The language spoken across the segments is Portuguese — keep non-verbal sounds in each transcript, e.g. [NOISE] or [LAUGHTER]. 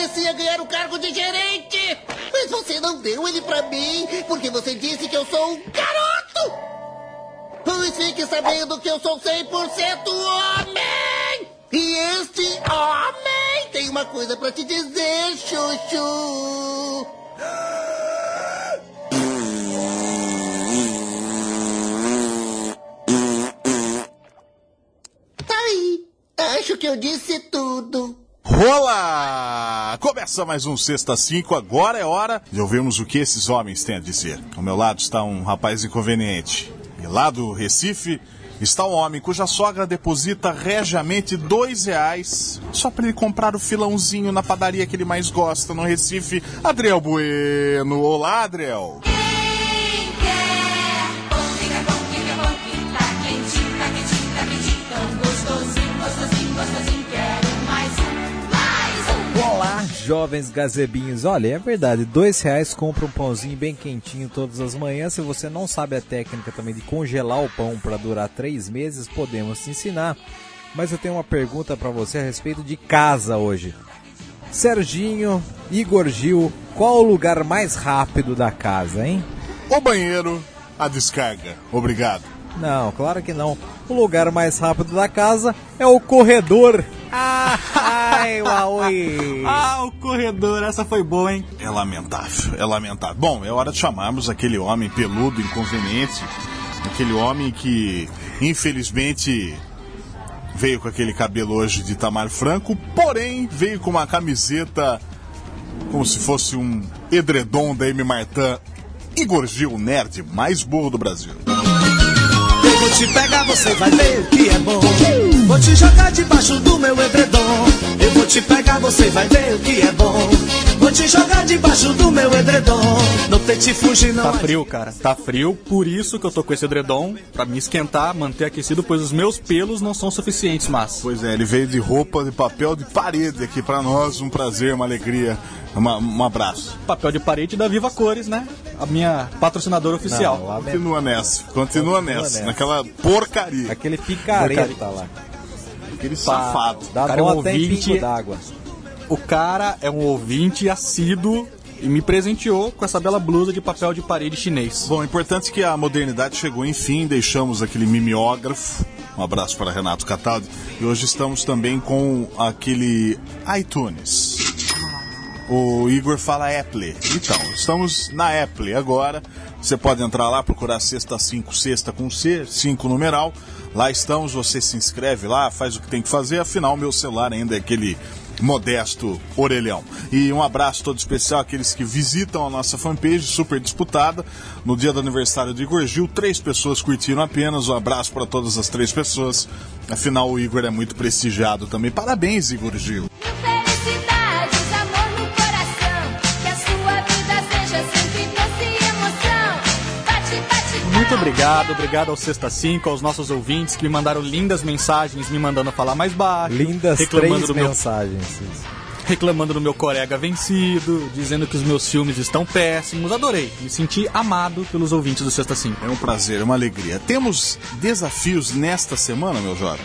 merecia ganhar o cargo de gerente. Mas você não deu ele pra mim, porque você disse que eu sou um garoto. Pois fique sabendo que eu sou 100% homem. E este homem tem uma coisa pra te dizer, Chuchu. Tá aí. Acho que eu disse tudo. Rola! Começa mais um Sexta 5. Agora é hora de ouvirmos o que esses homens têm a dizer. Ao meu lado está um rapaz inconveniente. E lá do Recife está um homem cuja sogra deposita regiamente dois reais só para ele comprar o filãozinho na padaria que ele mais gosta no Recife. Adriel Bueno. Olá, Adriel. Jovens gazebinhos. Olha, é verdade, dois reais compra um pãozinho bem quentinho todas as manhãs. Se você não sabe a técnica também de congelar o pão para durar três meses, podemos te ensinar. Mas eu tenho uma pergunta para você a respeito de casa hoje. Serginho, Igor Gil, qual o lugar mais rápido da casa, hein? O banheiro, a descarga. Obrigado. Não, claro que não. O lugar mais rápido da casa é o corredor. Ah, [LAUGHS] ai, Huawei. Ah, o corredor, essa foi boa, hein? É lamentável, é lamentável. Bom, é hora de chamarmos aquele homem peludo, inconveniente, aquele homem que, infelizmente, veio com aquele cabelo hoje de Tamar Franco, porém veio com uma camiseta como se fosse um edredom da M. Martin. Igor Gil, o nerd mais burro do Brasil. Vou te pegar, você vai ver o que é bom. Vou te jogar debaixo do meu edredom. Eu vou te pegar, você vai ver o que é bom. Vou te jogar debaixo do meu edredom. Não tente fugir, não. Tá frio, cara. Tá frio, por isso que eu tô com esse edredom, pra me esquentar, manter aquecido, pois os meus pelos não são suficientes, mas. Pois é, ele veio de roupa de papel de parede aqui pra nós. Um prazer, uma alegria. Uma- um abraço. Papel de parede da Viva Cores, né? A minha patrocinadora oficial. Não. Continua nessa, continua, Continua nessa, nessa. naquela porcaria. Aquele picareta lá. Aquele safado. Dá Cara, é um ouvinte- d'água. O cara é um ouvinte assíduo e me presenteou com essa bela blusa de papel de parede chinês. Bom, é importante que a modernidade chegou, enfim, deixamos aquele mimeógrafo. Um abraço para Renato Cataldi. E hoje estamos também com aquele iTunes. O Igor fala Apple. Então, estamos na Apple agora. Você pode entrar lá, procurar Sexta 5, Sexta com C, 5 numeral. Lá estamos, você se inscreve lá, faz o que tem que fazer. Afinal, meu celular ainda é aquele modesto orelhão. E um abraço todo especial àqueles que visitam a nossa fanpage, super disputada. No dia do aniversário do Igor Gil, três pessoas curtiram apenas. Um abraço para todas as três pessoas. Afinal, o Igor é muito prestigiado também. Parabéns, Igor Gil. Obrigado, obrigado ao Sexta 5, aos nossos ouvintes que me mandaram lindas mensagens, me mandando falar mais baixo. Lindas reclamando três do meu mensagens. reclamando do meu colega vencido, dizendo que os meus filmes estão péssimos. Adorei, me senti amado pelos ouvintes do Sexta 5. É um prazer, é uma alegria. Temos desafios nesta semana, meu jovem?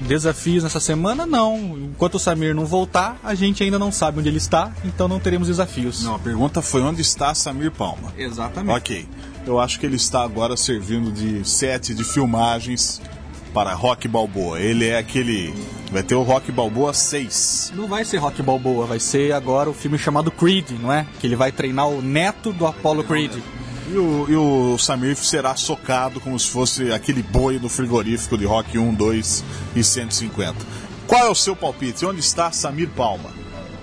Desafios nessa semana, não. Enquanto o Samir não voltar, a gente ainda não sabe onde ele está, então não teremos desafios. Não, a pergunta foi onde está Samir Palma? Exatamente. Ok. Eu acho que ele está agora servindo de set de filmagens para Rock Balboa. Ele é aquele. Vai ter o Rock Balboa 6. Não vai ser Rock Balboa, vai ser agora o filme chamado Creed, não é? Que ele vai treinar o neto do Apollo Creed. E o, e o Samir será socado como se fosse aquele boi do frigorífico de Rock 1, 2 e 150. Qual é o seu palpite? Onde está Samir Palma?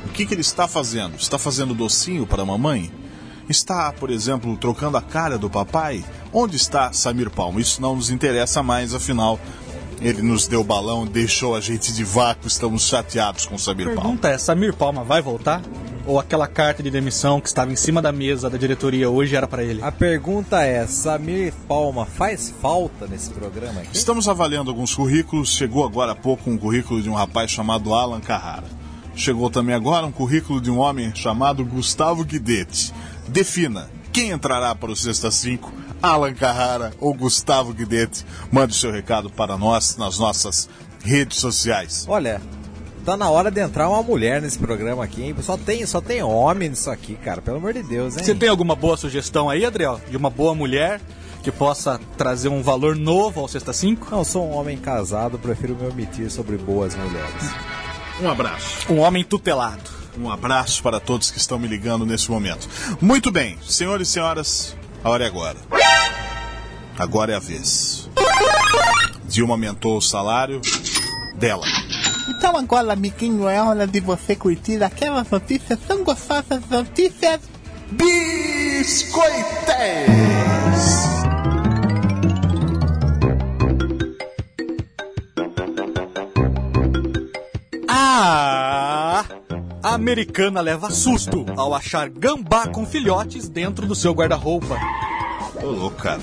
O que, que ele está fazendo? Está fazendo docinho para a mamãe? Está, por exemplo, trocando a cara do papai? Onde está Samir Palma? Isso não nos interessa mais, afinal, ele nos deu balão, deixou a gente de vácuo, estamos chateados com Samir Palma. Pergunta é, Samir Palma vai voltar? Ou aquela carta de demissão que estava em cima da mesa da diretoria hoje era para ele? A pergunta é: Samir Palma faz falta nesse programa aqui? Estamos avaliando alguns currículos. Chegou agora há pouco um currículo de um rapaz chamado Alan Carrara. Chegou também agora um currículo de um homem chamado Gustavo Guidetti. Defina quem entrará para o Sexta 5, Alan Carrara ou Gustavo Guidetti. Mande o seu recado para nós nas nossas redes sociais. Olha, tá na hora de entrar uma mulher nesse programa aqui, hein? Só tem, só tem homem nisso aqui, cara. Pelo amor de Deus, hein? Você tem alguma boa sugestão aí, Adriel? De uma boa mulher que possa trazer um valor novo ao Sexta 5? Não, eu sou um homem casado, prefiro me omitir sobre boas mulheres. Um abraço. Um homem tutelado. Um abraço para todos que estão me ligando nesse momento. Muito bem, senhores e senhoras, a hora é agora. Agora é a vez. Dilma aumentou o salário dela. Então agora, amiguinho, é hora de você curtir aquelas notícias tão gostosas, notícias Biscoitéis! Ah! A americana leva susto ao achar gambá com filhotes dentro do seu guarda-roupa. Ô, louco, cara.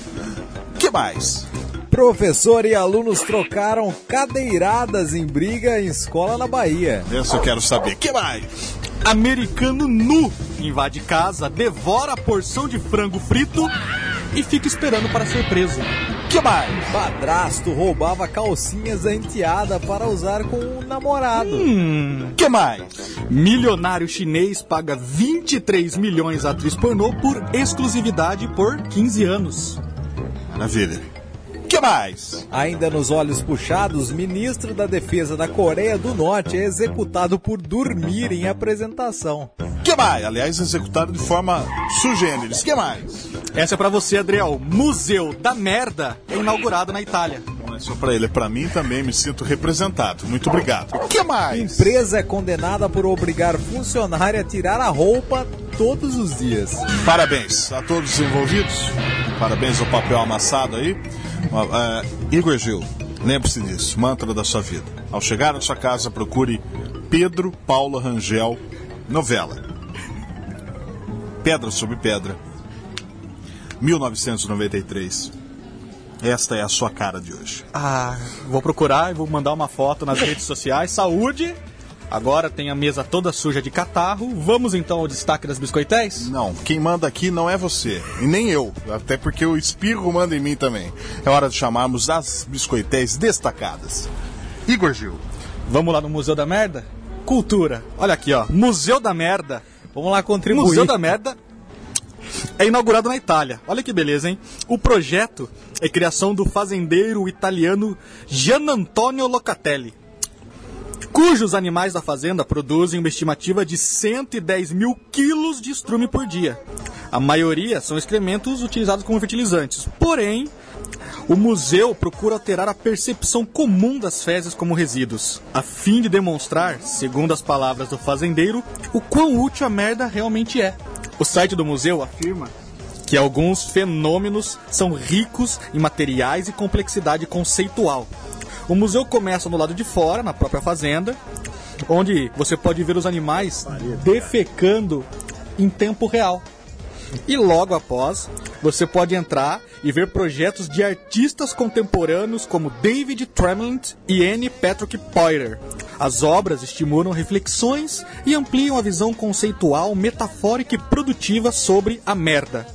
que mais? Professor e alunos trocaram cadeiradas em briga em escola na Bahia. Essa eu quero saber. que mais? Americano nu invade casa, devora a porção de frango frito e fica esperando para ser preso. Que mais? Padrasto roubava calcinhas da enteada para usar com o namorado. que mais? Milionário chinês paga 23 milhões à atriz pornô por exclusividade por 15 anos. Maravilha. Que mais? Ainda nos olhos puxados, ministro da Defesa da Coreia do Norte é executado por dormir em apresentação. que mais? Aliás, executado de forma sugêneres. que mais? Essa é pra você, Adriel. Museu da Merda é inaugurado na Itália. Não é só pra ele, é pra mim também me sinto representado. Muito obrigado. que mais? Empresa é condenada por obrigar funcionário a tirar a roupa todos os dias. Parabéns a todos os envolvidos. Parabéns ao papel amassado aí. Ah, Igor Gil, lembre-se disso, mantra da sua vida. Ao chegar na sua casa, procure Pedro Paula Rangel, novela. Pedra sobre Pedra, 1993. Esta é a sua cara de hoje. Ah, vou procurar e vou mandar uma foto nas redes sociais. Saúde! Agora tem a mesa toda suja de catarro. Vamos então ao destaque das biscoitéis? Não, quem manda aqui não é você, e nem eu, até porque o espirro manda em mim também. É hora de chamarmos as biscoitéis destacadas. Igor Gil, Vamos lá no Museu da Merda? Cultura. Olha aqui, ó. Museu da Merda. Vamos lá contribuir. Museu da Merda é inaugurado na Itália. Olha que beleza, hein? O projeto é criação do fazendeiro italiano Gian Antonio Locatelli, cujos animais da fazenda produzem uma estimativa de 110 mil quilos de estrume por dia. A maioria são excrementos utilizados como fertilizantes. Porém, o museu procura alterar a percepção comum das fezes como resíduos, a fim de demonstrar, segundo as palavras do fazendeiro, o quão útil a merda realmente é. O site do museu afirma que alguns fenômenos são ricos em materiais e complexidade conceitual. O museu começa no lado de fora, na própria fazenda, onde você pode ver os animais defecando em tempo real. E logo após, você pode entrar e ver projetos de artistas contemporâneos como David Tremont e Anne Patrick Poiter. As obras estimulam reflexões e ampliam a visão conceitual, metafórica e produtiva sobre a merda.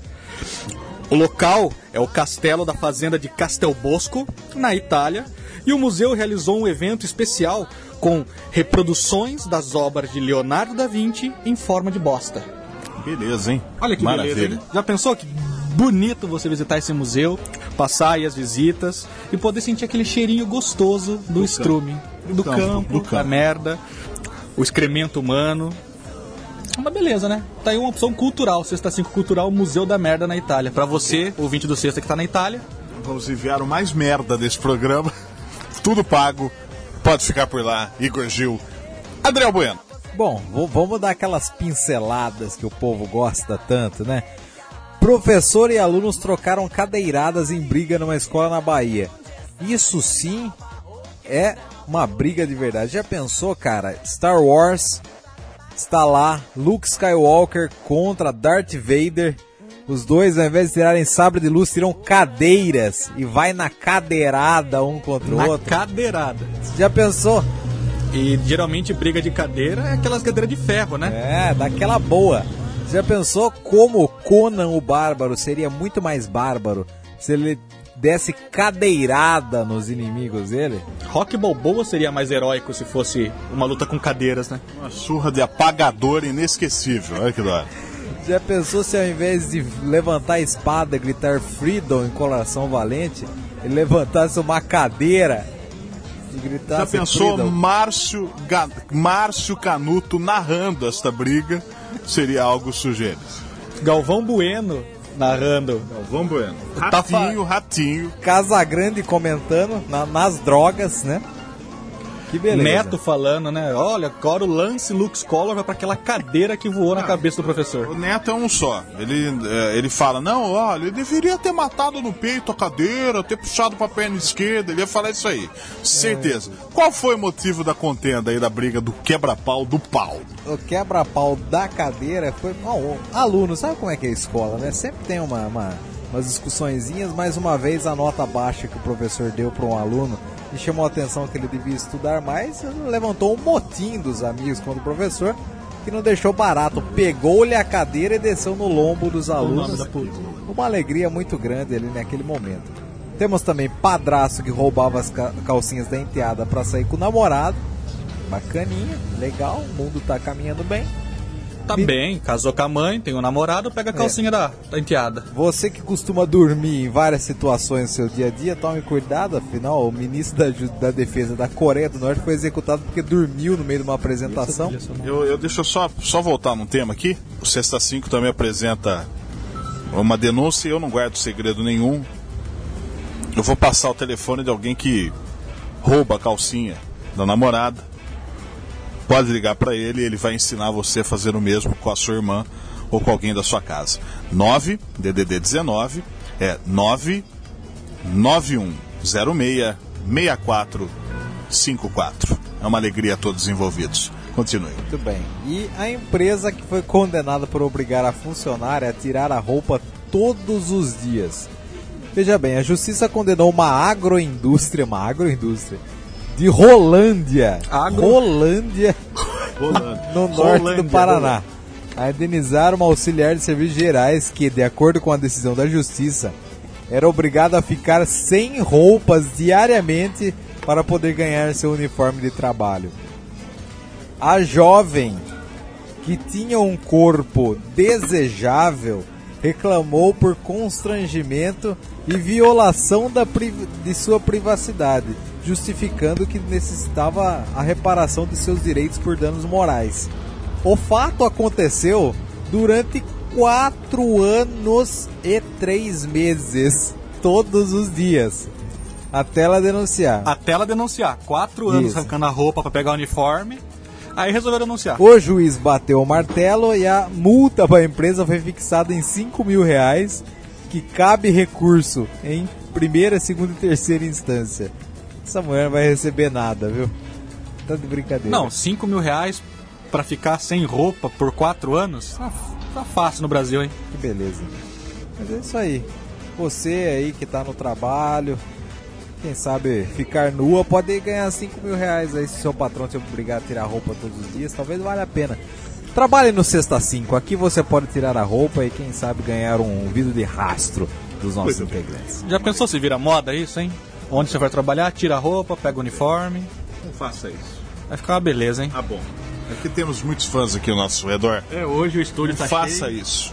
O local é o castelo da fazenda de Castelbosco, na Itália, e o museu realizou um evento especial com reproduções das obras de Leonardo da Vinci em forma de bosta. beleza, hein? Olha que Maravilha. beleza, hein? Já pensou que bonito você visitar esse museu, passar aí as visitas e poder sentir aquele cheirinho gostoso do, estrume, do, campo, campo, do campo. da merda, o excremento humano. Uma beleza, né? Tá aí uma opção cultural, Sexta 5 Cultural, Museu da Merda na Itália. Pra você, ouvinte do Sexta que tá na Itália, Vamos enviar o mais merda desse programa. Tudo pago. Pode ficar por lá. Igor Gil. Adriel Bueno. Bom, vamos dar aquelas pinceladas que o povo gosta tanto, né? Professor e alunos trocaram cadeiradas em briga numa escola na Bahia. Isso sim é uma briga de verdade. Já pensou, cara? Star Wars está lá, Luke Skywalker contra Darth Vader. Os dois, ao invés de tirarem sabre de luz, tiram cadeiras e vai na cadeirada um contra o na outro. cadeirada. Já pensou? E geralmente briga de cadeira é aquelas cadeiras de ferro, né? É, daquela boa. Já pensou como Conan o Bárbaro seria muito mais bárbaro se ele desse cadeirada nos inimigos dele. Rock Balboa seria mais heróico se fosse uma luta com cadeiras, né? Uma surra de apagador inesquecível. Olha que da hora. Já pensou se ao invés de levantar a espada e gritar Freedom em coração valente, ele levantasse uma cadeira e Já gritasse pensou Freedom? Márcio, Ga- Márcio Canuto narrando esta briga? Seria algo sujeito. Galvão Bueno narrando. Vamos bueno. Tá Ratinho, ratinho. Casagrande comentando na- nas drogas, né? Que beleza. Neto falando, né? Olha, agora o lance Luke Collor vai pra aquela cadeira que voou na cabeça do professor. O Neto é um só. Ele, é, ele fala, não, olha, ele deveria ter matado no peito a cadeira, ter puxado pra perna esquerda, ele ia falar isso aí. Certeza. Qual foi o motivo da contenda aí, da briga do quebra-pau do pau? o quebra-pau da cadeira foi. Bom, o aluno, sabe como é que é a escola, né? Sempre tem uma, uma- umas discussõezinhas, mais uma vez a nota baixa que o professor deu para um aluno e chamou a atenção que ele devia estudar mais, levantou um motim dos amigos contra o professor, que não deixou barato. Pegou-lhe a cadeira e desceu no lombo dos alunos. Uma alegria muito grande ali naquele momento. Temos também padraço que roubava as ca- calcinhas da enteada para sair com o namorado. Bacaninha, legal, o mundo tá caminhando bem. Tá Me- bem, casou com a mãe, tem um namorado, pega a calcinha da, da enteada. Você que costuma dormir em várias situações no seu dia a dia, tome cuidado, afinal, o ministro da, da Defesa da Coreia do Norte foi executado porque dormiu no meio de uma apresentação. Eu, eu deixa eu só, só voltar num tema aqui. O Sexta 5 também apresenta uma denúncia e eu não guardo segredo nenhum. Eu vou passar o telefone de alguém que rouba a calcinha da namorada. Pode ligar para ele ele vai ensinar você a fazer o mesmo com a sua irmã ou com alguém da sua casa. 9 DDD 19 é 9 9106 6454. É uma alegria a todos os envolvidos. Continue. Muito bem. E a empresa que foi condenada por obrigar a funcionária a tirar a roupa todos os dias. Veja bem, a justiça condenou uma agroindústria, uma agroindústria de Rolândia. Agro- Rolândia no norte Rolândia, do Paraná. A indenizar uma auxiliar de serviços gerais que, de acordo com a decisão da justiça, era obrigada a ficar sem roupas diariamente para poder ganhar seu uniforme de trabalho. A jovem que tinha um corpo desejável reclamou por constrangimento e violação da de sua privacidade, justificando que necessitava a reparação de seus direitos por danos morais. O fato aconteceu durante quatro anos e três meses, todos os dias, até ela denunciar. Até ela denunciar. Quatro anos Isso. arrancando a roupa pra pegar o uniforme. Aí resolveu denunciar. O juiz bateu o martelo e a multa para a empresa foi fixada em 5 mil reais, que cabe recurso em primeira, segunda e terceira instância. Essa mulher não vai receber nada, viu? Tá de brincadeira. Não, 5 mil reais pra ficar sem roupa por quatro anos? Tá, tá fácil no Brasil, hein? Que beleza. Mas é isso aí. Você aí que tá no trabalho, quem sabe ficar nua, pode ganhar 5 mil reais aí se seu patrão te obrigar a tirar a roupa todos os dias, talvez valha a pena. Trabalhe no Sexta 5, aqui você pode tirar a roupa e quem sabe ganhar um vídeo de rastro dos nossos integrantes. Já pensou se vira moda isso, hein? Onde você vai trabalhar, tira a roupa, pega o uniforme. Não faça isso. Vai ficar uma beleza, hein? Ah, bom. Aqui temos muitos fãs aqui ao nosso redor. É, hoje o estúdio Não faça isso.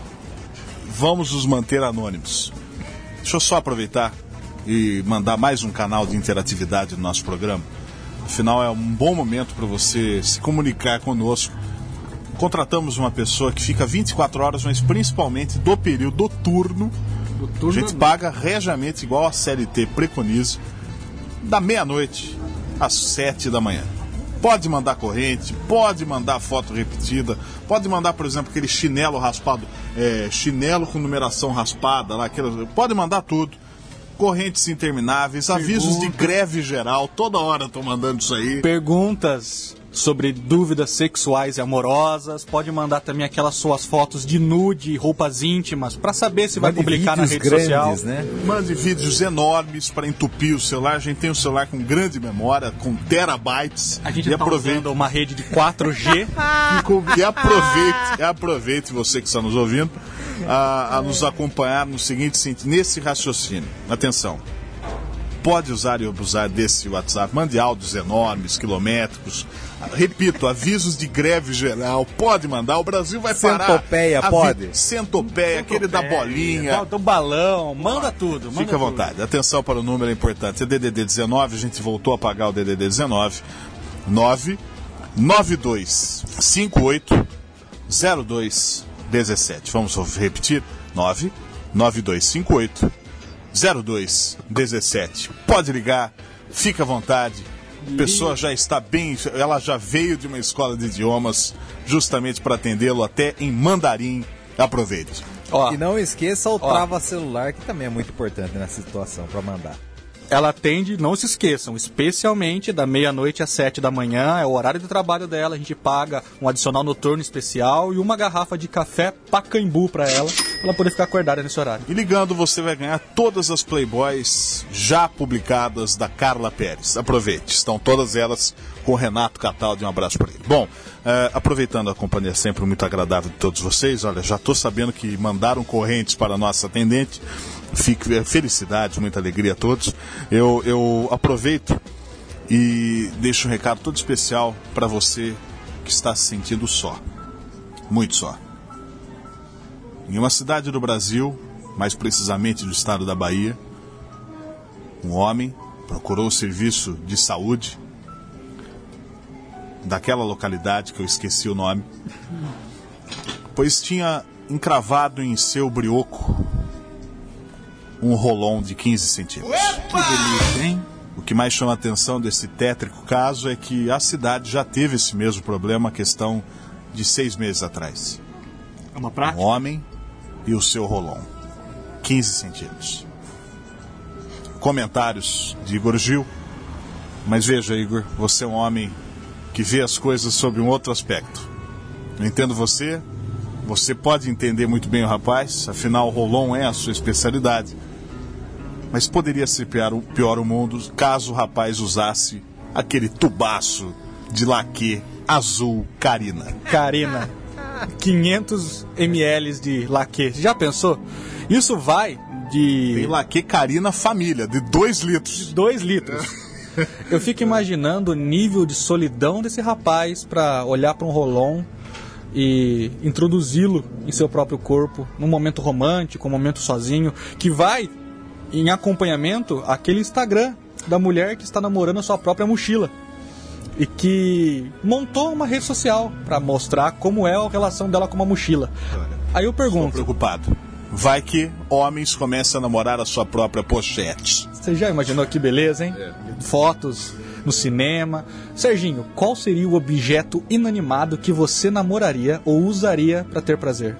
Vamos nos manter anônimos. Deixa eu só aproveitar e mandar mais um canal de interatividade no nosso programa. Afinal, é um bom momento para você se comunicar conosco. Contratamos uma pessoa que fica 24 horas, mas principalmente do período do turno. A gente paga regiamente, igual a CLT preconiza, da meia-noite às 7 da manhã. Pode mandar corrente, pode mandar foto repetida, pode mandar, por exemplo, aquele chinelo raspado, é, chinelo com numeração raspada, lá, aquele, pode mandar tudo. Correntes intermináveis, avisos de greve geral, toda hora tô mandando isso aí. Perguntas sobre dúvidas sexuais e amorosas. Pode mandar também aquelas suas fotos de nude, roupas íntimas, pra saber se vai Mande publicar na rede social. grandes, né? Mande vídeos enormes para entupir o celular. A gente tem um celular com grande memória, com terabytes. A gente e tá aproveita usando uma rede de 4G. [LAUGHS] E aproveite, e aproveite você que está nos ouvindo a, a nos acompanhar no seguinte sentido, nesse raciocínio. Atenção. Pode usar e abusar desse WhatsApp. Mande áudios enormes, quilométricos. Repito, avisos de greve geral. Pode mandar, o Brasil vai parar. Centopeia, pode? Centopeia, aquele da bolinha. Do balão, manda tudo. Manda Fica à tudo. vontade. Atenção para o número é importante. É DDD 19, a gente voltou a pagar o DDD 19. 9 92 58 02 17. Vamos repetir? 9 9258 02 17. Pode ligar, fica à vontade. A pessoa já está bem, ela já veio de uma escola de idiomas justamente para atendê-lo até em mandarim. Aproveite. Ó, E não esqueça o trava celular, que também é muito importante nessa situação para mandar. ela atende, não se esqueçam, especialmente da meia-noite às sete da manhã, é o horário de trabalho dela, a gente paga um adicional noturno especial e uma garrafa de café Pacaembu para ela, ela poder ficar acordada nesse horário. E ligando, você vai ganhar todas as Playboys já publicadas da Carla Pérez. Aproveite, estão todas elas com o Renato Cataldi. Um abraço para ele. Bom, eh, aproveitando a companhia sempre muito agradável de todos vocês, olha, já estou sabendo que mandaram correntes para a nossa atendente. Fique, eh, felicidade, muita alegria a todos. Eu, eu aproveito e deixo um recado todo especial para você que está se sentindo só. Muito só. Em uma cidade do Brasil, mais precisamente do estado da Bahia, um homem procurou o serviço de saúde daquela localidade que eu esqueci o nome, pois tinha encravado em seu brioco um rolão de 15 centímetros. O que mais chama a atenção desse tétrico caso é que a cidade já teve esse mesmo problema, a questão de seis meses atrás. É uma Um prática? homem e o seu rolão. 15 centímetros. Comentários de Igor Gil. Mas veja, Igor, você é um homem que vê as coisas sob um outro aspecto. Eu entendo você, você pode entender muito bem o rapaz, afinal o rolão é a sua especialidade. Mas poderia ser pior, o- pior o mundo caso o rapaz usasse aquele tubaço de laque azul carina. Karina, 500 ml de laque. Já pensou? Isso vai Tem de laque carina família, de 2 litros. 2 litros. Eu fico imaginando o nível de solidão desse rapaz pra olhar pra um rolon e introduzi-lo em seu próprio corpo, num momento romântico, um momento sozinho, que vai em acompanhamento aquele Instagram da mulher que está namorando a sua própria mochila e que montou uma rede social pra mostrar como é a relação dela com uma mochila. Aí eu Estou pergunto, preocupado. Vai que homens começam a namorar a sua própria pochete. Você já imaginou que beleza, hein? Fotos no cinema. Serginho, qual seria o objeto inanimado que você namoraria ou usaria pra ter prazer?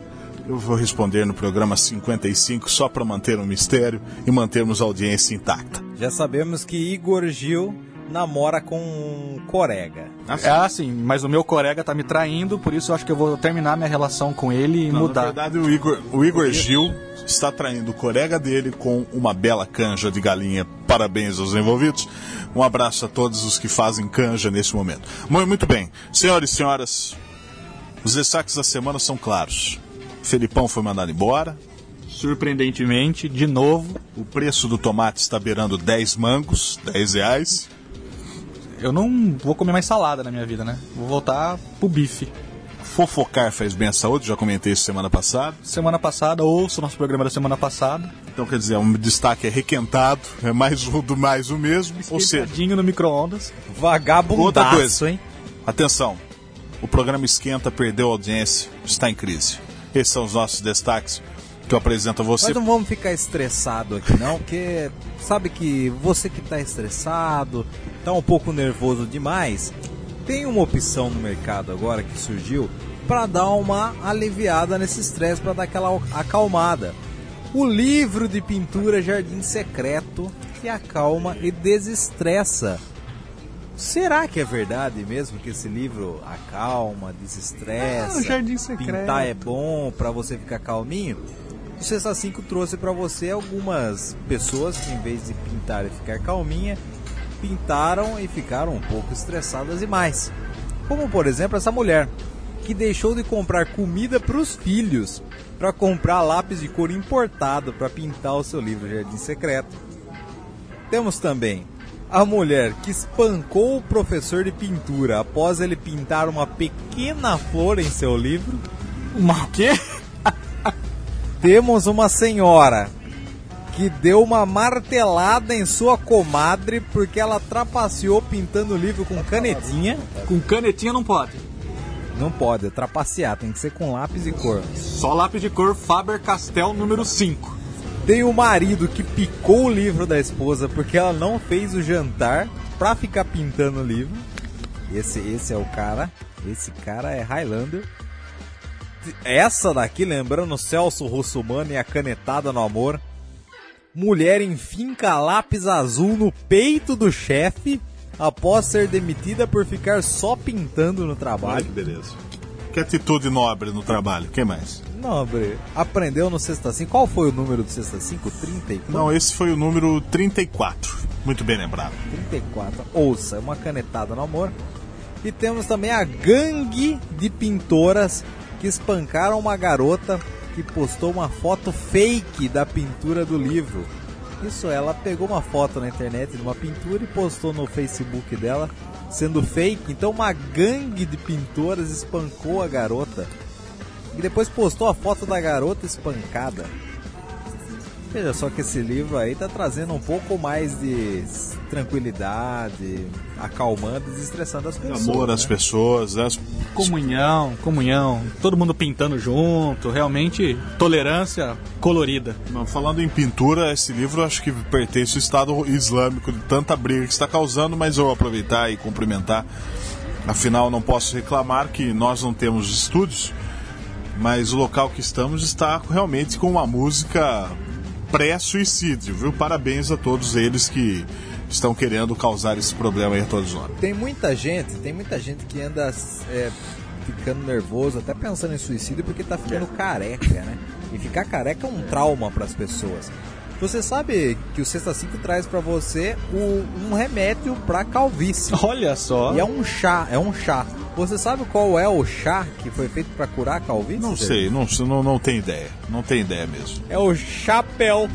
Eu vou responder no programa 55 só para manter um mistério e mantermos a audiência intacta. Já sabemos que Igor Gil namora com um corega. É assim, mas o meu colega tá me traindo, por isso eu acho que eu vou terminar minha relação com ele e Não, Na mudar. verdade, o Igor, o Igor Gil está traindo o colega dele com uma bela canja de galinha. Parabéns aos envolvidos. Um abraço a todos os que fazem canja nesse momento. Mu- Muito bem. Senhoras e senhoras, os destaques da semana são claros. Felipão foi mandado embora. Surpreendentemente, de novo, O preço do tomate está beirando 10 mangos, 10 reais. Eu não vou comer mais salada na minha vida, né? Vou voltar pro bife. Fofocar faz bem à saúde, já comentei isso semana passada. Semana passada, ouço o nosso programa da semana passada. Então, quer dizer, um destaque é requentado, é mais um do mais o mesmo. Ou seja, no micro-ondas. Outra coisa. hein? atenção, o programa Esquenta perdeu audiência, está em crise. Esses são os nossos destaques que eu apresento a você. Mas não vamos ficar estressado aqui não, porque sabe que você que tá estressado, tá um pouco nervoso demais, tem uma opção no mercado agora que surgiu para dar uma aliviada nesse estresse, para dar aquela acalmada. O livro de pintura Jardim Secreto que acalma e desestressa. Será que é verdade mesmo que esse livro acalma, desestressa? Ah, o Jardim Secreto. Pintar é bom para você ficar calminho? O Cesta 5 trouxe para você algumas pessoas que em vez de pintar e ficar calminha, pintaram e ficaram um pouco estressadas demais. Como por exemplo essa mulher que deixou de comprar comida para os filhos para comprar lápis de cor importado para pintar o seu livro Jardim Secreto. Temos também a mulher que espancou o professor de pintura após ele pintar uma pequena flor em seu livro. Uma o quê? Temos uma senhora que deu uma martelada em sua comadre porque ela trapaceou pintando o livro com canetinha. Com canetinha não pode. Não pode, é trapacear, tem que ser com lápis e cor. Só lápis de cor Faber-Castell número 5. Tem o marido que picou o livro da esposa porque ela não fez o jantar pra ficar pintando o livro. Esse, esse é o cara. Esse cara é Highlander. Essa daqui, lembrando Celso Russumano e a canetada no amor. Mulher enfinca lápis azul no peito do chefe após ser demitida por ficar só pintando no Olha trabalho. que beleza. Que atitude nobre no trabalho. Quem mais? Nobre, aprendeu no Sexta 5. Qual foi o número do Sexta 5? 30 e Não, esse foi o número 34. Muito bem lembrado. 34. Ouça, é uma canetada no amor. E temos também a gangue de pintoras que espancaram uma garota que postou uma foto fake da pintura do livro. Isso, ela pegou uma foto na internet de uma pintura e postou no Facebook dela, sendo fake. Então, uma gangue de pintoras espancou a garota. E depois postou a foto da garota espancada. Veja só que esse livro aí tá trazendo um pouco mais de tranquilidade, acalmando e desestressando as pessoas. Amor às né? pessoas, né? Comunhão, comunhão. Todo mundo pintando junto. Realmente, tolerância colorida. Não, Falando em pintura, esse livro acho que pertence ao Estado Islâmico de tanta briga que está causando, mas eu vou aproveitar e cumprimentar. Afinal, não posso reclamar que nós não temos estúdios, mas o local que estamos está realmente com uma música pré-suicídio, viu? Parabéns a todos eles que estão querendo causar esse problema aí a todos nós. Tem muita gente, tem muita gente que anda é, ficando nervoso, até pensando em suicídio porque tá ficando careca, né? E ficar careca é um trauma para as pessoas. Você sabe que o Sexta 5 traz para você o- um remédio para calvície. [LAUGHS] Olha só. E é um chá, é um chá. Você sabe qual é o chá que foi feito para curar a calvície? Não sei, não, não, não tenho ideia. Não tenho ideia mesmo. É o chapéu.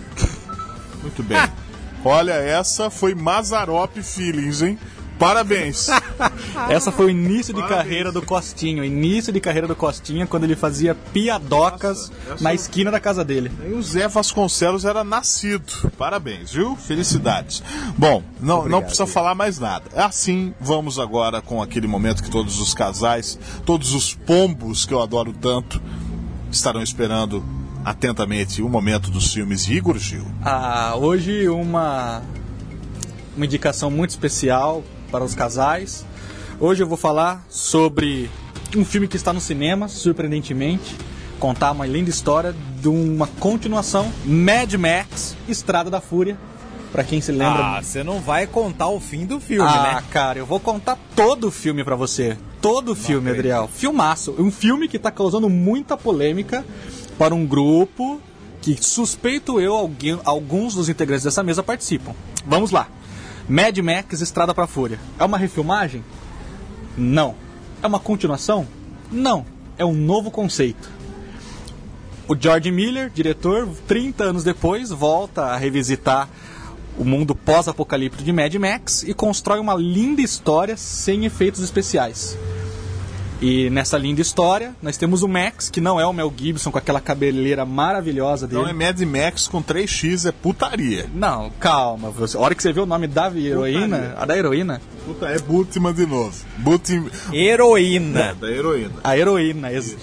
Muito bem. [LAUGHS] Olha, essa foi Mazarop Feelings, hein? Parabéns. [LAUGHS] Essa foi o início de Parabéns. carreira do Costinho. Início de carreira do Costinha quando ele fazia piadocas Nossa, essa- na esquina da casa dele. E o Zé Vasconcelos era nascido. Parabéns, viu? Felicidades. Bom, não, não Obrigado. precisa falar mais nada. Assim, vamos agora com aquele momento que todos os casais, todos os pombos que eu adoro tanto, estarão esperando atentamente o momento dos filmes de Igor Gil. Ah, hoje uma uma indicação muito especial para os casais. Hoje eu vou falar sobre um filme que está no cinema, surpreendentemente, contar uma linda história de uma continuação, Mad Max, Estrada da Fúria. Para quem se lembra Ah, você não vai contar o fim do filme, ah, né? cara, eu vou contar todo o filme pra você. Todo o filme, Adriel. Filmaço. Um filme que tá causando muita polêmica para um grupo que suspeito eu alguém, alguns dos integrantes dessa mesa participam. Vamos lá. Mad Max Estrada pra Fúria. É uma refilmagem? Não. É uma continuação? Não. É um novo conceito. O George Miller, diretor, 30 anos depois, volta a revisitar o mundo pós-apocalíptico de Mad Max e constrói uma linda história sem efeitos especiais. E nessa linda história, nós temos o Max, que não é o Mel Gibson com aquela cabeleira maravilhosa dele. Então é Mad Max com 3x, é putaria. Não, calma. Você, a hora que você vê o nome da heroína, Putaria. a da heroína, Puta, é Bultman de novo. Bultman... Heroína. É, da heroína. a heroína. ex-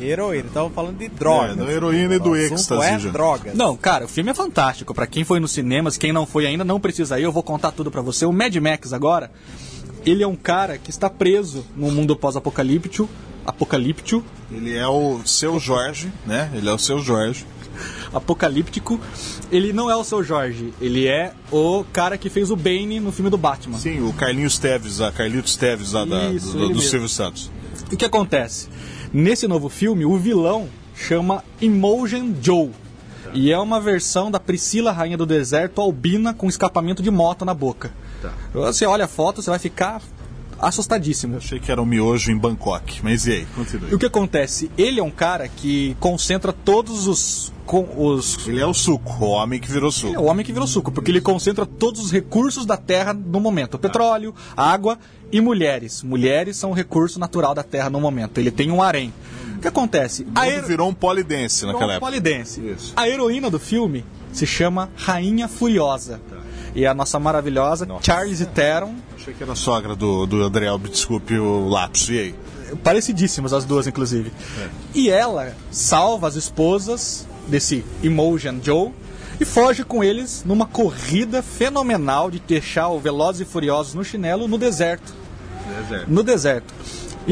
Heroína. Estamos falando de drogas. É, da heroína e do êxtase, é drogas. Não, cara, o filme é fantástico. Pra quem foi nos cinemas, quem não foi ainda, não precisa ir. Eu vou contar tudo pra você. O Mad Max agora, ele é um cara que está preso no mundo pós-apocalíptico. Apocalíptico. Ele é o seu Jorge, né? Ele é o seu Jorge. Apocalíptico. Ele não é o seu Jorge. Ele é o cara que fez o Bane no filme do Batman. Sim, o Carlinhos Teves, a Carlitos Teves lá da, Isso, do, do. Silvio Santos. O que acontece? Nesse novo filme, o vilão chama Imogen Joe. E é uma versão da Priscila Rainha do Deserto albina com escapamento de moto na boca. Você olha a foto, você vai ficar assustadíssimo. Achei que era um miojo em Bangkok, mas e aí? Continue. O que acontece? Ele é um cara que concentra todos os. Com, os Ele é o suco, o homem que virou suco. é o homem que virou suco, porque ele concentra todos os recursos da Terra no momento: petróleo, água e mulheres. Mulheres são o recurso natural da Terra no momento. Ele tem um harém. O que acontece? A Ele hero- virou um polidense naquela Então, época. polidense. Isso. A heroína do filme se chama Rainha Furiosa. E a nossa maravilhosa Charlize Theron, Achei que era a sogra do, do Adriel, desculpe o lapso. E aí? parecidíssimas as duas, inclusive. E ela salva as esposas desse Emotion Joe e foge com eles numa corrida fenomenal de deixar o Velozes e Furiosos no chinelo no deserto. No deserto.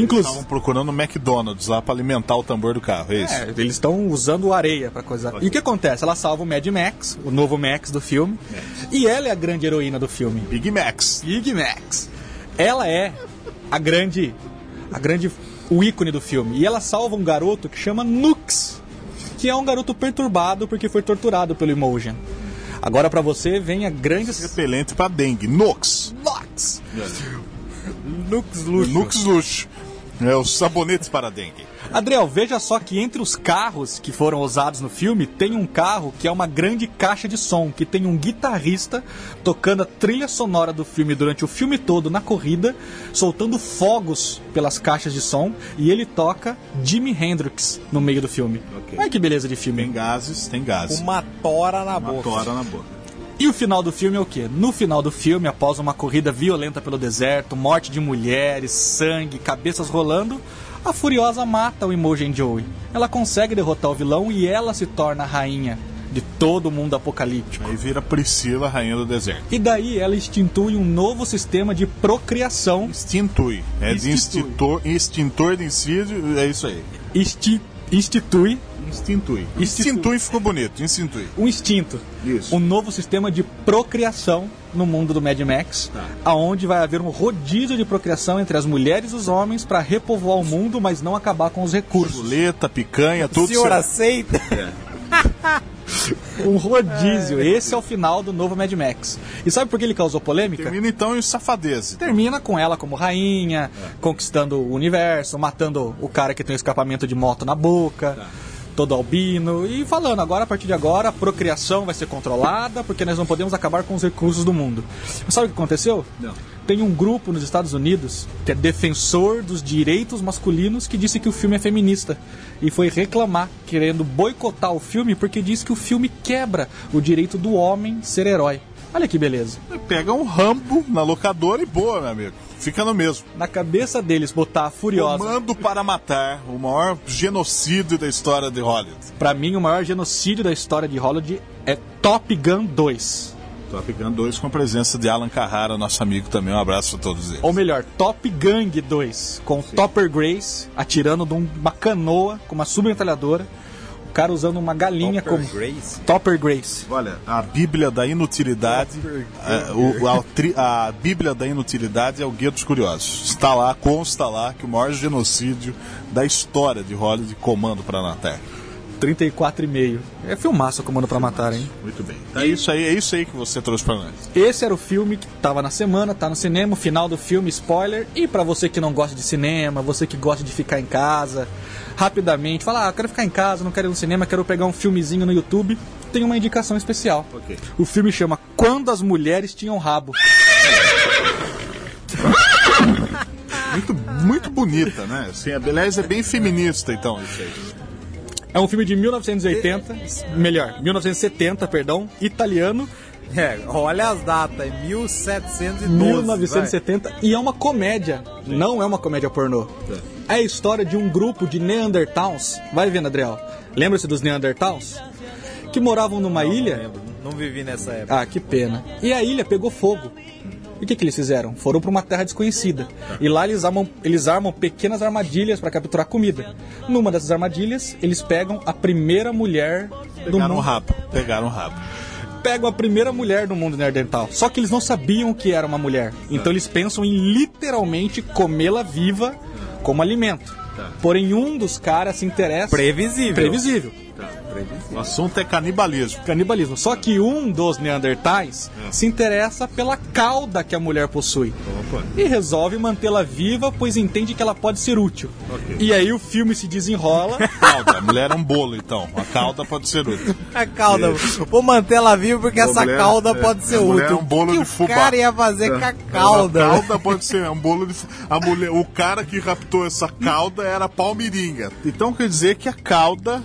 Inclusive. Estavam procurando o McDonald's lá pra alimentar o tambor do carro, é isso? É, eles estão usando areia pra coisa. E o que acontece? Ela salva o Mad Max, o novo Max do filme. E ela é a grande heroína do filme. Big Max. Big Max. Ela é a grande. A grande. O ícone do filme. E ela salva um garoto que chama Nux. Que é um garoto perturbado porque foi torturado pelo Emotion. Agora pra você vem a grande. Repelente pra dengue. Nox. Nux! Nux Luxo. Nux Luxo. É os sabonetes para dengue. Adriel, veja só que entre os carros que foram usados no filme, tem um carro que é uma grande caixa de som, que tem um guitarrista tocando a trilha sonora do filme durante o filme todo na corrida, soltando fogos pelas caixas de som, e ele toca Jimi Hendrix no meio do filme. Ok. Olha que beleza de filme. Tem gases, tem gases. Uma tora na Uma boca. tora na boca. E o final do filme é o quê? No final do filme, após uma corrida violenta pelo deserto, morte de mulheres, sangue, cabeças rolando, a Furiosa mata o Imogen Joey. Ela consegue derrotar o vilão e ela se torna a rainha de todo o mundo apocalíptico. Aí vira Priscila, rainha do deserto. E daí ela institui um novo sistema de procriação. Institui. É de extintor, extintor de incídio, é isso aí. Isti, institui Institui. Institui ficou bonito, institui. um instinto. Isso. Um novo sistema de procriação no mundo do Mad Max, Tá. aonde vai haver um rodízio de procriação entre as mulheres e os homens para repovoar o mundo, mas não acabar com os recursos. Chuleta, picanha, tudo Senhor certo. aceita? [LAUGHS] Um rodízio. Esse é o final do novo Mad Max. E sabe por que ele causou polêmica? Termina então em safadeza. Termina com ela como rainha, conquistando o universo, matando o cara que tem o escapamento de moto na boca, todo albino, e falando, agora a partir de agora a procriação vai ser controlada, porque nós não podemos acabar com os recursos do mundo. Mas sabe o que aconteceu? Não. Tem um grupo nos Estados Unidos que é defensor dos direitos masculinos que disse que o filme é feminista. E foi reclamar, querendo boicotar o filme, porque diz que o filme quebra o direito do homem ser herói. Olha que beleza. Pega um rambo na locadora e boa, meu amigo. Fica no mesmo. Na cabeça deles botar a Furiosa. Comando para matar, o maior genocídio da história de Hollywood. Pra mim, o maior genocídio da história de Hollywood é Top Gun 2. Top Gun 2 com a presença de Alan Carrara, nosso amigo também. Um abraço a todos eles. Ou melhor, Top Gang 2. Com Topper Grace atirando de uma canoa com uma submetralhadora. O cara usando uma galinha Topper como. Grace? Topper Grace. Olha, a Bíblia da Inutilidade. é, o- a, tri- a Bíblia da Inutilidade é o Guia dos Curiosos. Está lá, consta lá que o maior genocídio da história de Hollywood comando para na Terra. 34,5. É filmaço Comando pra Matar, hein? Muito bem. É isso aí, é isso aí que você trouxe para nós. Esse era o filme que tava na semana, tá no cinema, final do filme, spoiler. E pra você que não gosta de cinema, você que gosta de ficar em casa, rapidamente, fala, ah, quero ficar em casa, não quero ir no cinema, quero pegar um filmezinho no YouTube, tem uma indicação especial. Ok. O filme chama Quando as Mulheres Tinham Rabo. [LAUGHS] Muito, muito bonita, né? Assim, a beleza é bem feminista, então, isso aí. É um filme de 1980, melhor, 1970, perdão, italiano, É, olha as datas, é 1712. 1970 e é uma comédia, não é uma comédia pornô. É a história de um grupo de Neandertals. Vai vendo, Adriel. Lembra-se dos Neandertals? Que moravam numa vai. ilha. Não não vivi nessa época. Ah, que pena. E a ilha pegou fogo. E o que, que eles fizeram? Foram para uma terra desconhecida. E lá eles armam, eles armam pequenas armadilhas para capturar comida. Numa dessas armadilhas, eles pegam a primeira mulher do Pegaram o mundo. rabo. Pegaram o rabo. Pegam a primeira mulher do mundo neandertal. Só que eles não sabiam que era uma mulher. Então eles pensam em literalmente comê-la viva como alimento. Porém, um dos caras se interessa. Previsível. Previsível. O assunto é canibalismo. Canibalismo. Só que um dos Neandertais se interessa pela cauda que a mulher possui. Opa. E resolve mantê-la viva, pois entende que ela pode ser útil. E aí o filme se desenrola. [LAUGHS] Cauda. A mulher é um bolo, então. A cauda pode ser útil. A cauda. Vou manter ela viva porque essa mulher- cauda é, pode ser a mulher útil. é um bolo O que de fubá. O cara ia fazer com a cauda. A cauda pode ser é um bolo de. fu- A mulher, o cara que raptou essa cauda era palmiringa. Então quer dizer que a cauda.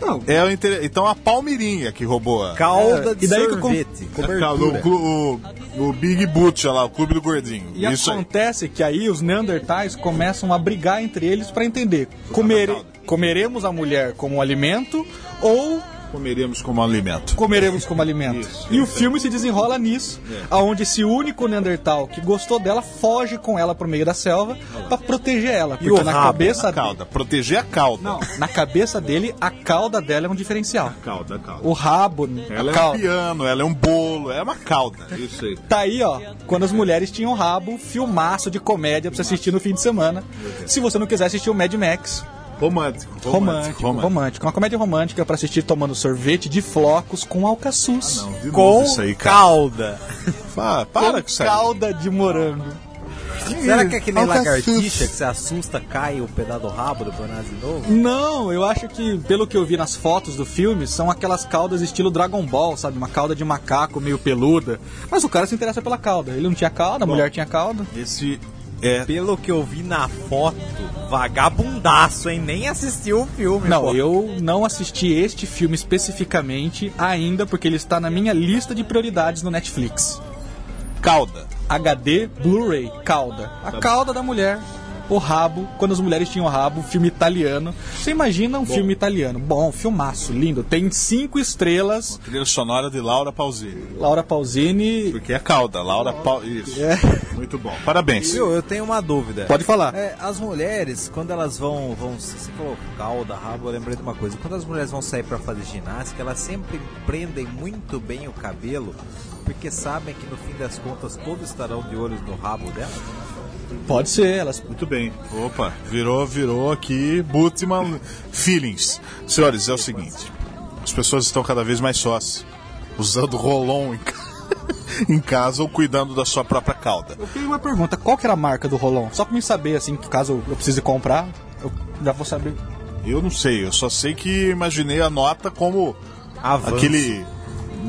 Não. É o inter... Então a palmirinha que roubou a. Cauda É, de e daí sorvete. a cauda, o, o, o Big Boot lá, o clube do gordinho. E Isso aí. acontece que aí os Neandertais começam a brigar entre eles para entender: cauda. comeremos a mulher como alimento ou Comeremos como alimento. comeremos como alimento. Isso, e o isso. filme se desenrola nisso, aonde esse único Neandertal que gostou dela foge com ela pro meio da selva para proteger ela, porque o na rabo? cabeça A cauda. Proteger a cauda. Não, na cabeça dele a cauda dela é um diferencial. Cauda, a cauda. O rabo, Ela a é cauda. um piano, ela é um bolo, é uma cauda. Isso aí. Tá aí, ó, quando as mulheres tinham rabo, filmaço de comédia pra você assistir no fim de semana. Se você não quiser assistir o Mad Max, Romântico. romântico, romântico, Uma comédia romântica pra assistir tomando sorvete de flocos com alcaçuz. Não, de novo Com isso aí, cara. cauda. [LAUGHS] Fa- para com com isso aí. calda de morango. Será que é que nem lagartixa que você assusta, cai o pedaço do rabo do de novo? Não, eu acho que, pelo que eu vi nas fotos do filme, são aquelas caudas estilo Dragon Ball, sabe? Uma cauda de macaco meio peluda. Mas o cara se interessa pela cauda. Ele não tinha cauda, a mulher tinha cauda. Esse é. Pelo que eu vi na foto, vagabundaço, hein? Nem assistiu o filme. Não, pô. eu não assisti este filme especificamente ainda, porque ele está na minha lista de prioridades no Netflix. Cauda. HD Blu-ray, cauda. A cauda da mulher, o rabo, quando as mulheres tinham rabo, filme italiano. Você imagina um filme italiano? Bom, filmaço, lindo. Tem cinco estrelas. Trilha sonora de Laura Pausini. Laura Pausini. Porque é cauda, Laura Pau... Isso. É. Muito bom. Parabéns. Viu, eu tenho uma dúvida. Pode falar. É, as mulheres, quando elas vão, vão. Você falou cauda, rabo, eu lembrei de uma coisa. Quando as mulheres vão sair pra fazer ginástica, elas sempre prendem muito bem o cabelo, porque sabem que no fim das contas todos estarão de olhos no rabo dela. Pode ser, elas. Muito bem. Opa, virou, virou aqui Butman Feelings. Senhores, é o seguinte. As pessoas estão cada vez mais sós, usando rolon em, ca- [LAUGHS] em casa ou cuidando da sua própria cauda. Eu tenho uma pergunta: qual que era a marca do Rolon? Só pra me saber, assim, que caso eu precise comprar, eu já vou saber. Eu não sei, eu só sei que imaginei a nota como Avanço. aquele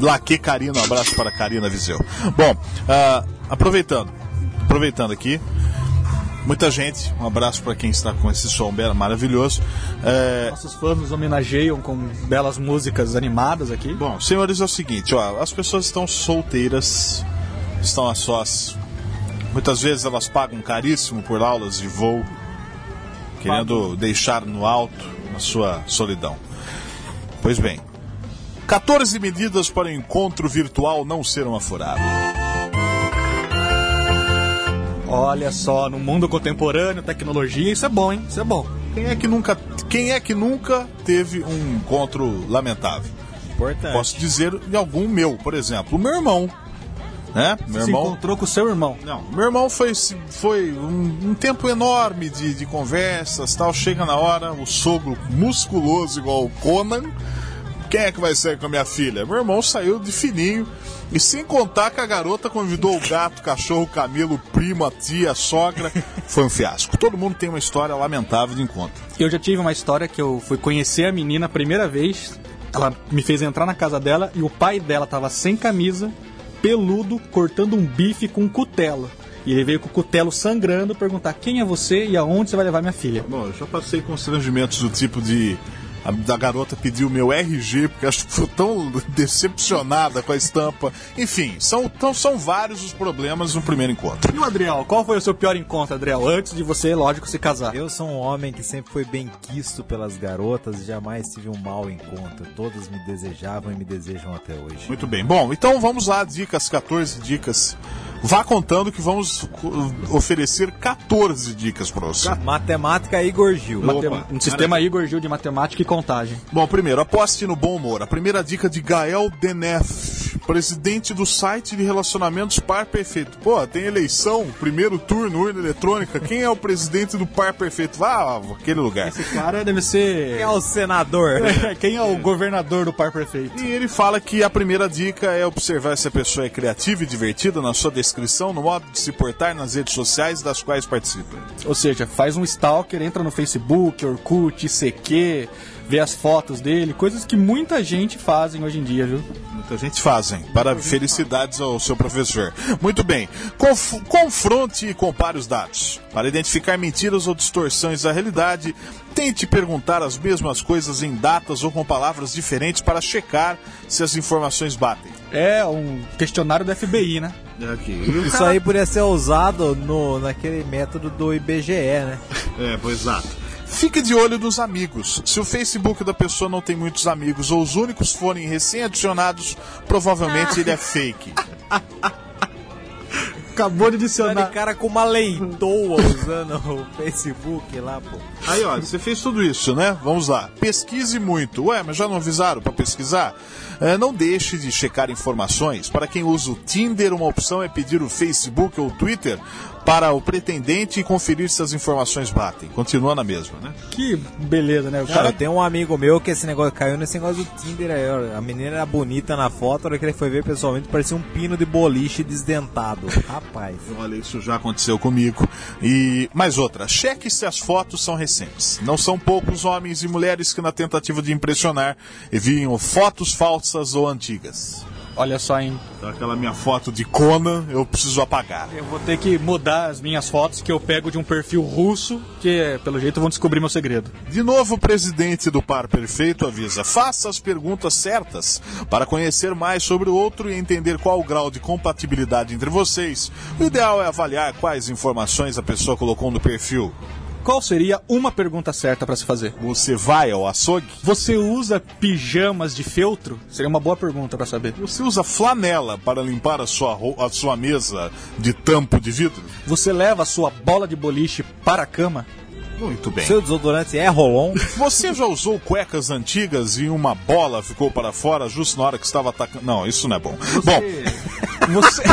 laque Carina, um abraço para Carina Viseu. Bom, ah, aproveitando, aproveitando aqui, muita gente, um abraço para quem está com esse som belo, maravilhoso. É, Nossos fãs nos homenageiam com belas músicas animadas aqui. Bom, senhores, é o seguinte, ó, as pessoas estão solteiras, estão a sós. Muitas vezes elas pagam caríssimo por aulas de voo, querendo deixar no alto a sua solidão. Pois bem, 14 medidas para o encontro virtual não ser uma furada. Olha só, no mundo contemporâneo, tecnologia, isso é bom, hein? Isso é bom. Quem é que nunca, quem é que nunca teve um encontro lamentável? Importante. Posso dizer de algum meu, por exemplo, o meu irmão. Né? Meu Se irmão encontrou com o seu irmão. Não, meu irmão foi, foi um, um tempo enorme de, de conversas tal. Chega na hora, o sogro musculoso igual o Conan. Quem é que vai sair com a minha filha? Meu irmão saiu de fininho. E sem contar que a garota convidou o gato, o cachorro, o camelo, o primo, a tia, a sogra. Foi um fiasco. Todo mundo tem uma história lamentável de encontro. Eu já tive uma história que eu fui conhecer a menina a primeira vez. Ela me fez entrar na casa dela e o pai dela tava sem camisa, peludo, cortando um bife com um cutelo. E ele veio com o cutelo sangrando perguntar quem é você e aonde você vai levar minha filha. Bom, eu já passei constrangimentos do tipo de. A, da garota pedir o meu RG, porque acho que ficou tão [LAUGHS] decepcionada com a estampa. Enfim, são, então, são vários os problemas no primeiro encontro. E o Adriel, qual foi o seu pior encontro, Adriel? Antes de você, lógico, se casar. Eu sou um homem que sempre foi bem quisto pelas garotas e jamais tive um mau encontro. Todas me desejavam e me desejam até hoje. Muito bem. Bom, então vamos lá, dicas, 14 dicas. Vá contando que vamos co- oferecer 14 dicas para você. Matemática Igor Gil. Matem- Opa, um sistema Igor Gil de matemática e contagem. Bom, primeiro, aposte no bom humor. A primeira dica de Gael Denef. presidente do site de relacionamentos Par Perfeito. Pô, tem eleição, primeiro turno, urna eletrônica. Quem é o presidente do Par Perfeito? Vá aquele lugar. Esse cara deve ser. Quem é o senador? [LAUGHS] Quem é o governador do par perfeito? E ele fala que a primeira dica é observar se a pessoa é criativa e divertida na sua descrição, no modo de se portar nas redes sociais das quais participa. Ou seja, faz um stalker, entra no Facebook, Orkut, ICQ, vê as fotos dele, coisas que muita gente fazem hoje em dia, viu? Muita gente fazem. Para felicidades ao seu professor. Muito bem. Conf- confronte e compare os dados. Para identificar mentiras ou distorções da realidade, tente perguntar as mesmas coisas em datas ou com palavras diferentes para checar se as informações batem. É um questionário do FBI, né? [LAUGHS] Isso aí poderia ser usado no, naquele método do IBGE, né? É, pois exato. Fique de olho nos amigos. Se o Facebook da pessoa não tem muitos amigos ou os únicos forem recém-adicionados, provavelmente ele é fake. [LAUGHS] Acabou de Tá adicionar. de cara com uma leitoa usando o Facebook lá, pô. Aí, ó, você fez tudo isso, né? Vamos lá. Pesquise muito. Ué, mas já não avisaram para pesquisar? É, não deixe de checar informações. Para quem usa o Tinder, uma opção é pedir o Facebook ou o Twitter para o pretendente e conferir se as informações batem. Continua na mesma, né? Que beleza, né? O Cara, cara tem um amigo meu que esse negócio caiu nesse negócio do Tinder aí, ó. A menina era bonita na foto, a hora que ele foi ver pessoalmente, parecia um pino de boliche desdentado. [LAUGHS] Rapaz. Olha, isso já aconteceu comigo. E mais outra, cheque se as fotos são recentes. Não são poucos homens e mulheres que na tentativa de impressionar enviam fotos falsas ou antigas. Olha só, hein? Aquela minha foto de Conan, eu preciso apagar. Eu vou ter que mudar as minhas fotos que eu pego de um perfil russo, que pelo jeito vão descobrir meu segredo. De novo, o presidente do Par Perfeito avisa: faça as perguntas certas para conhecer mais sobre o outro e entender qual o grau de compatibilidade entre vocês. O ideal é avaliar quais informações a pessoa colocou no perfil. Qual seria uma pergunta certa pra se fazer? Você vai ao açougue? Você usa pijamas de feltro? Seria uma boa pergunta pra saber. Você usa flanela para limpar a sua, a sua mesa de tampo de vidro? Você leva a sua bola de boliche para a cama? Muito bem. Seu desodorante é Rolon? [LAUGHS] Você já usou cuecas antigas e uma bola ficou para fora justo na hora que estava atacando? Não, isso não é bom. Bom, [LAUGHS] Você.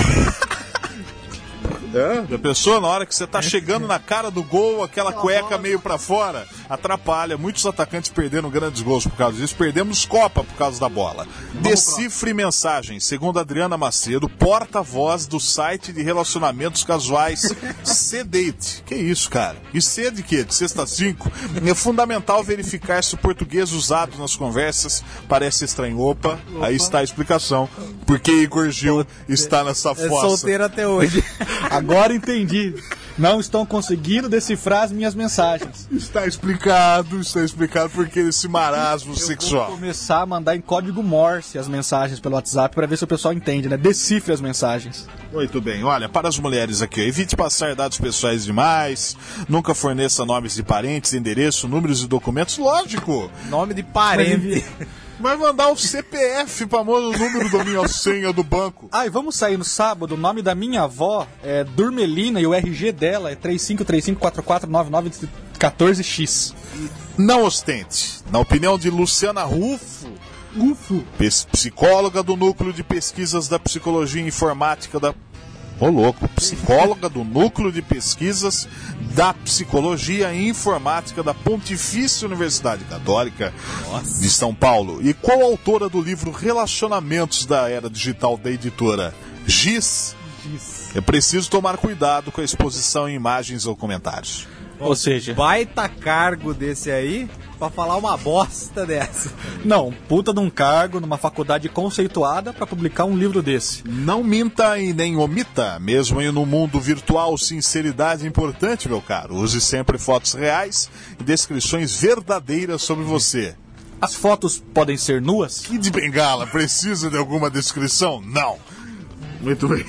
A pessoa na hora que você tá chegando na cara do gol, aquela cueca meio para fora, atrapalha. Muitos atacantes perderam grandes gols por causa disso. Perdemos Copa por causa da bola. Decifre mensagens. Segundo Adriana Macedo, porta-voz do site de relacionamentos casuais [LAUGHS] C-Date. Que isso, cara? E C de quê? De sexta 5? É fundamental verificar se o português usado nas conversas parece estranho. Opa, aí está a explicação. Por que Igor Gil está nessa É fossa. solteiro até hoje. [LAUGHS] [LAUGHS] Agora entendi. Não estão conseguindo decifrar as minhas mensagens. Está explicado, está explicado porque esse marasmo Vou sexual. começar a mandar em código Morse as mensagens pelo WhatsApp pra ver se o pessoal entende, né? Decifre as mensagens. Muito bem, olha, para as mulheres aqui, evite passar dados pessoais demais, nunca forneça nomes de parentes, endereço, números de documentos, lógico. Nome de parente. Vai mandar o CPF para o número da minha senha do banco. [LAUGHS] Ah, e vamos sair no sábado. O nome da minha avó é Durmelina e o RG dela é 3535449914X. Não ostente. Na opinião de Luciana Rufo, pes- psicóloga do Núcleo de Pesquisas da Psicologia Informática da. Ô louco, psicóloga do Núcleo de Pesquisas da Psicologia e Informática da Pontifícia Universidade Católica de São Paulo e coautora do livro Relacionamentos da Era Digital da editora Giz. É preciso tomar cuidado com a exposição em imagens ou comentários. Ou seja, Baita cargo desse aí pra falar uma bosta dessa. não, puta de um cargo numa faculdade conceituada pra publicar um livro desse. Não minta e nem omita, mesmo em no mundo virtual, sinceridade é importante, meu caro. Use sempre fotos reais e descrições verdadeiras sobre você. As fotos podem ser nuas? Kid Bengala precisa de alguma descrição? Não. Muito bem.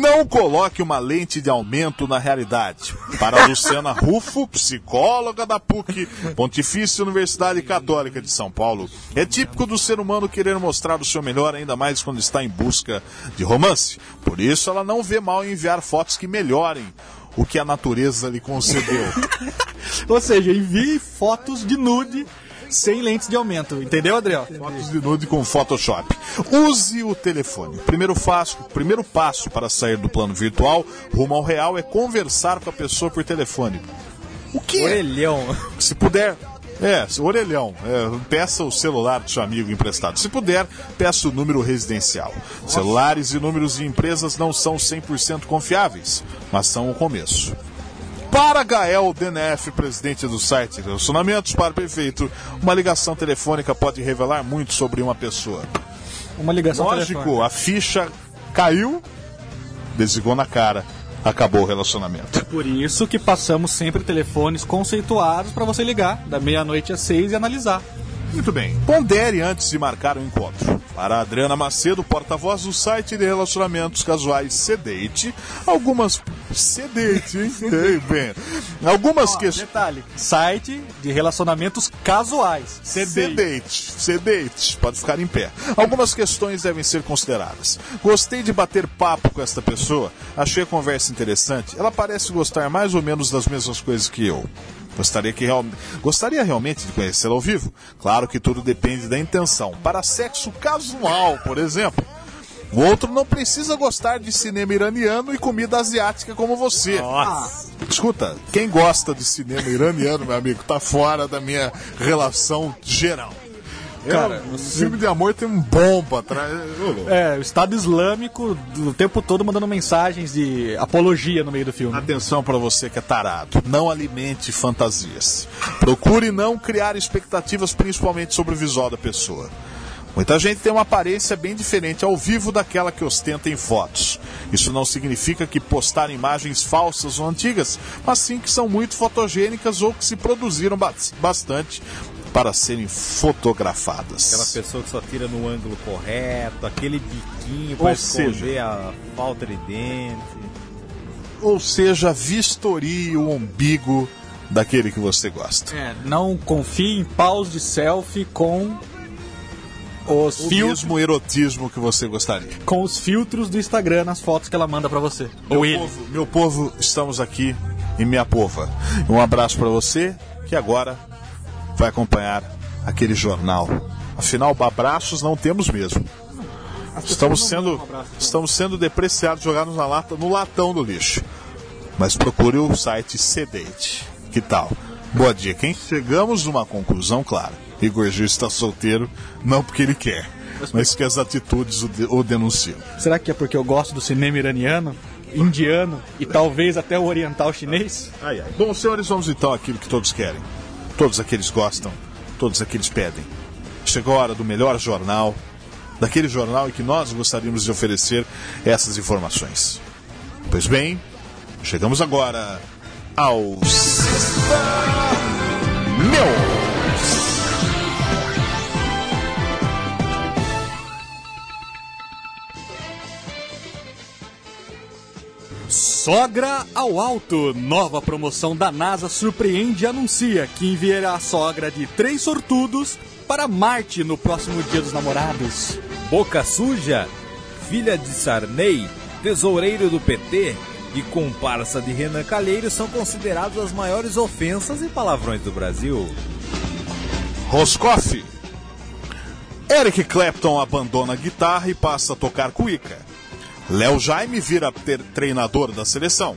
Não coloque uma lente de aumento na realidade. Para a Luciana Rufo, psicóloga da PUC, Pontifícia Universidade Católica de São Paulo, é típico do ser humano querer mostrar o seu melhor, ainda mais quando está em busca de romance. Por isso, ela não vê mal em enviar fotos que melhorem o que a natureza lhe concedeu. Ou seja, envie fotos de nude sem lentes de aumento. Entendeu, Adriel? Fotos de nude com Photoshop. Use o telefone. Primeiro passo, primeiro passo para sair do plano virtual rumo ao real é conversar com a pessoa por telefone. O que é? Orelhão. Se puder. É, orelhão. É, peça o celular do seu amigo emprestado. Se puder, peça o número residencial. Celulares e números de empresas não são 100% confiáveis, mas são o começo. Para Gael DNF, presidente do site Relacionamentos para Perfeito, uma ligação telefônica pode revelar muito sobre uma pessoa. Uma ligação Lógico, telefônica. a ficha caiu, desligou na cara, acabou o relacionamento. Por isso que passamos sempre telefones conceituados para você ligar da meia-noite às seis e analisar. Muito bem. Pondere antes de marcar o encontro. Para a Adriana Macedo, porta-voz do site de relacionamentos casuais Sedate, algumas. Sedate, hein? [LAUGHS] Ei, bem. Algumas questões. Detalhe, site de relacionamentos casuais. Sedate, sedate, pode ficar em pé. Algumas questões devem ser consideradas. Gostei de bater papo com esta pessoa, achei a conversa interessante. Ela parece gostar mais ou menos das mesmas coisas que eu. Gostaria, que real... Gostaria realmente de conhecê-la ao vivo? Claro que tudo depende da intenção. Para sexo casual, por exemplo. O outro não precisa gostar de cinema iraniano e comida asiática como você. Nossa. Escuta, quem gosta de cinema iraniano, meu amigo, tá fora da minha relação geral. Cara, o filme de amor tem um bomba atrás. Louco. É, o Estado Islâmico o tempo todo mandando mensagens de apologia no meio do filme. Atenção para você que é tarado. Não alimente fantasias. Procure não criar expectativas, principalmente sobre o visual da pessoa. Muita gente tem uma aparência bem diferente ao vivo daquela que ostenta em fotos. Isso não significa que postar imagens falsas ou antigas, mas sim que são muito fotogênicas ou que se produziram ba- bastante para serem fotografadas. Aquela pessoa que só tira no ângulo correto, aquele biquinho Ou pra seja- esconder a falta de dente. Ou seja, vistorie o umbigo daquele que você gosta. É, não confie em paus de selfie com os, O fil- mesmo erotismo que você gostaria. com os filtros do Instagram nas fotos que ela manda pra você. Ou Meu ele. povo, meu povo, estamos aqui em minha pova. Um abraço para você que agora vai acompanhar aquele jornal. Afinal, abraços não temos mesmo. Estamos sendo, estamos sendo depreciados, jogados na lata, no latão do lixo. Mas procure o site Sedate. Que tal? Boa dica, hein? Chegamos numa conclusão clara. Igor Gil está solteiro, não porque ele quer, mas que as atitudes o, de- o denunciam. Será que é porque eu gosto do cinema iraniano, indiano e talvez até o oriental chinês? Ai, ai. Bom, senhores, vamos então àquilo que todos querem. Todos aqueles gostam, todos aqueles pedem. Chegou a hora do melhor jornal, daquele jornal em que nós gostaríamos de oferecer essas informações. Pois bem, chegamos agora ao News. Sogra ao alto. Nova promoção da NASA surpreende e anuncia que enviará a sogra de três sortudos para Marte no próximo Dia dos Namorados. Boca suja, filha de Sarney, tesoureiro do PT e comparsa de Renan Calheiros são considerados as maiores ofensas e palavrões do Brasil. Roscoff. Eric Clapton abandona a guitarra e passa a tocar cuíca. Léo Jaime vira ter- treinador da seleção.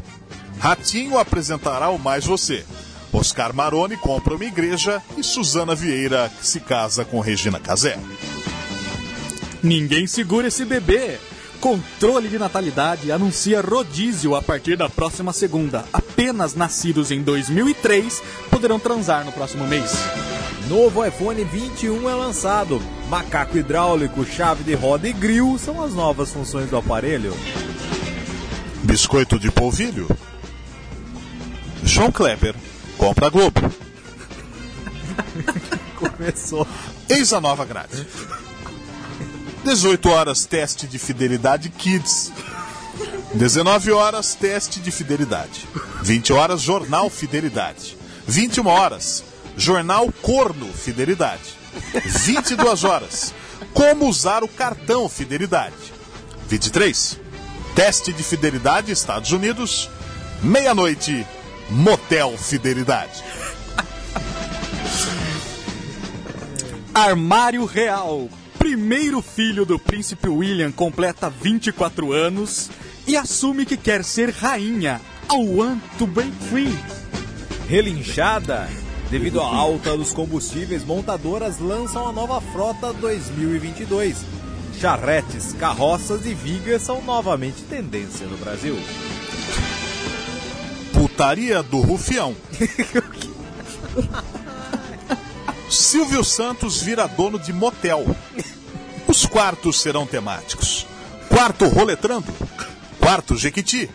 Ratinho apresentará o Mais Você. Oscar Maroni compra uma igreja e Suzana Vieira se casa com Regina Casé. Ninguém segura esse bebê. Controle de natalidade anuncia rodízio a partir da próxima segunda. Apenas nascidos em 2003 poderão transar no próximo mês. Novo iPhone 21 é lançado. Macaco hidráulico, chave de roda e grill são as novas funções do aparelho. Biscoito de polvilho. João Kleber compra a Globo. [LAUGHS] Começou. Eis a nova grade. 18 horas, teste de fidelidade Kids. 19 horas, teste de fidelidade. 20 horas, jornal Fidelidade. 21 horas, jornal Corno Fidelidade. 22 horas, como usar o cartão Fidelidade. 23, teste de fidelidade Estados Unidos. Meia-noite, motel Fidelidade. Armário Real. Primeiro filho do príncipe William completa 24 anos e assume que quer ser rainha. I want to break free. Relinchada. Devido à alta dos combustíveis, montadoras lançam a nova frota 2022. Charretes, carroças e vigas são novamente tendência no Brasil. Putaria do Rufião. Silvio Santos vira dono de motel. Os quartos serão temáticos. Quarto Roletrando. Quarto Jequiti.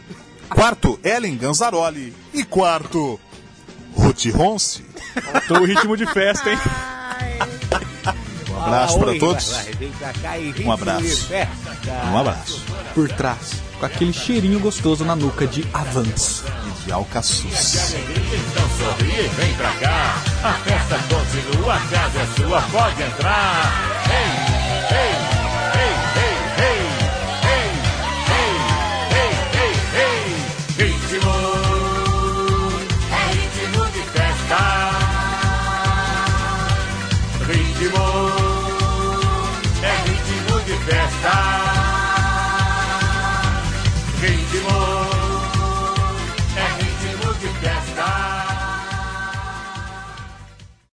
Quarto Ellen Ganzaroli. E quarto Ruth Ronce. Tô o ritmo de festa, hein? Um abraço para todos. Um abraço. Um abraço. Por trás, com aquele cheirinho gostoso na nuca de Avance. E de Alcaçuz. Então sorri e vem pra cá. A festa continua, a casa é sua, pode entrar. Ei,